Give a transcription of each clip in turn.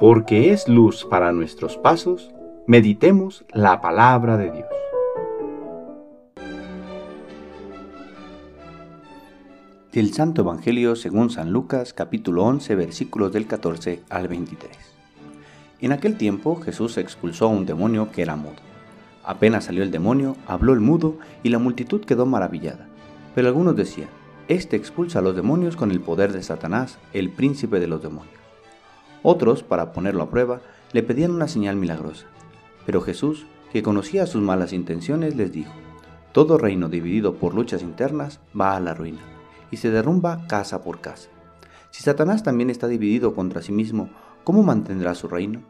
porque es luz para nuestros pasos, meditemos la palabra de Dios. Del Santo Evangelio según San Lucas capítulo 11 versículos del 14 al 23. En aquel tiempo Jesús expulsó a un demonio que era mudo. Apenas salió el demonio, habló el mudo y la multitud quedó maravillada. Pero algunos decían, Este expulsa a los demonios con el poder de Satanás, el príncipe de los demonios. Otros, para ponerlo a prueba, le pedían una señal milagrosa. Pero Jesús, que conocía sus malas intenciones, les dijo, Todo reino dividido por luchas internas va a la ruina y se derrumba casa por casa. Si Satanás también está dividido contra sí mismo, ¿cómo mantendrá su reino?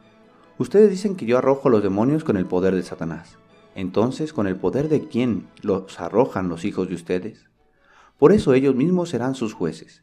Ustedes dicen que yo arrojo a los demonios con el poder de Satanás. Entonces, ¿con el poder de quién los arrojan los hijos de ustedes? Por eso ellos mismos serán sus jueces.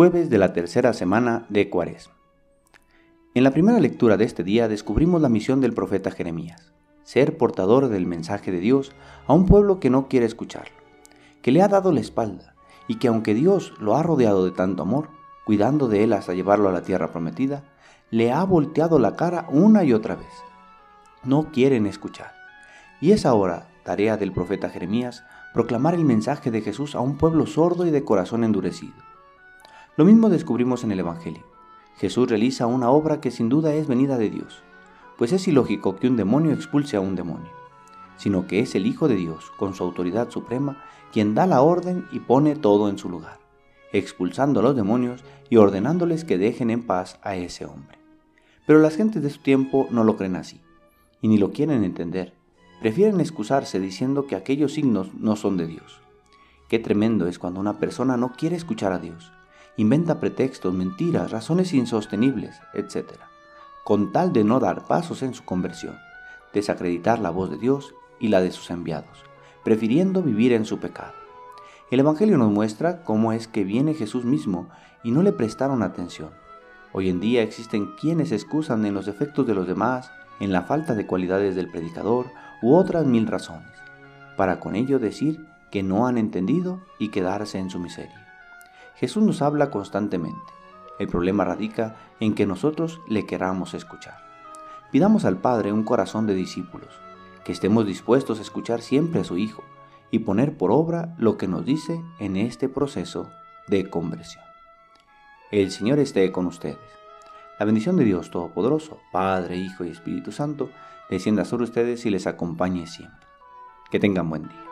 Jueves de la tercera semana de Cuaresma. En la primera lectura de este día descubrimos la misión del profeta Jeremías, ser portador del mensaje de Dios a un pueblo que no quiere escucharlo que le ha dado la espalda y que aunque Dios lo ha rodeado de tanto amor, cuidando de él hasta llevarlo a la tierra prometida, le ha volteado la cara una y otra vez. No quieren escuchar. Y es ahora tarea del profeta Jeremías proclamar el mensaje de Jesús a un pueblo sordo y de corazón endurecido. Lo mismo descubrimos en el Evangelio. Jesús realiza una obra que sin duda es venida de Dios, pues es ilógico que un demonio expulse a un demonio sino que es el Hijo de Dios, con su autoridad suprema, quien da la orden y pone todo en su lugar, expulsando a los demonios y ordenándoles que dejen en paz a ese hombre. Pero las gentes de su tiempo no lo creen así, y ni lo quieren entender. Prefieren excusarse diciendo que aquellos signos no son de Dios. Qué tremendo es cuando una persona no quiere escuchar a Dios, inventa pretextos, mentiras, razones insostenibles, etc., con tal de no dar pasos en su conversión, desacreditar la voz de Dios y la de sus enviados, prefiriendo vivir en su pecado. El Evangelio nos muestra cómo es que viene Jesús mismo y no le prestaron atención. Hoy en día existen quienes excusan en los defectos de los demás, en la falta de cualidades del predicador u otras mil razones, para con ello decir que no han entendido y quedarse en su miseria. Jesús nos habla constantemente. El problema radica en que nosotros le queramos escuchar. Pidamos al Padre un corazón de discípulos, que estemos dispuestos a escuchar siempre a su Hijo y poner por obra lo que nos dice en este proceso de conversión. El Señor esté con ustedes. La bendición de Dios Todopoderoso, Padre, Hijo y Espíritu Santo, descienda sobre ustedes y les acompañe siempre. Que tengan buen día.